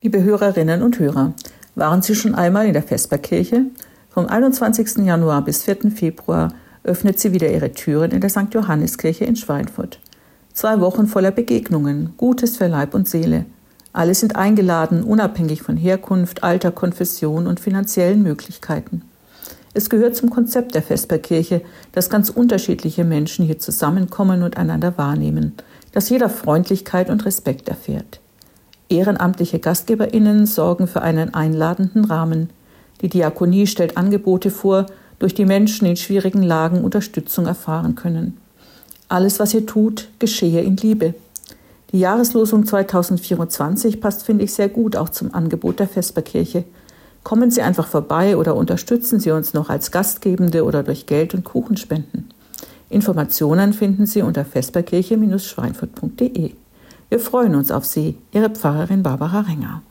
Liebe Hörerinnen und Hörer, waren Sie schon einmal in der Vesperkirche? Vom 21. Januar bis 4. Februar öffnet sie wieder ihre Türen in der St. Johanneskirche in Schweinfurt. Zwei Wochen voller Begegnungen, Gutes für Leib und Seele. Alle sind eingeladen, unabhängig von Herkunft, Alter, Konfession und finanziellen Möglichkeiten. Es gehört zum Konzept der Vesperkirche, dass ganz unterschiedliche Menschen hier zusammenkommen und einander wahrnehmen, dass jeder Freundlichkeit und Respekt erfährt. Ehrenamtliche GastgeberInnen sorgen für einen einladenden Rahmen. Die Diakonie stellt Angebote vor, durch die Menschen in schwierigen Lagen Unterstützung erfahren können. Alles, was ihr tut, geschehe in Liebe. Die Jahreslosung 2024 passt, finde ich, sehr gut auch zum Angebot der Vesperkirche. Kommen Sie einfach vorbei oder unterstützen Sie uns noch als Gastgebende oder durch Geld und Kuchenspenden. Informationen finden Sie unter vesperkirche-schweinfurt.de. Wir freuen uns auf Sie, Ihre Pfarrerin Barbara Renger.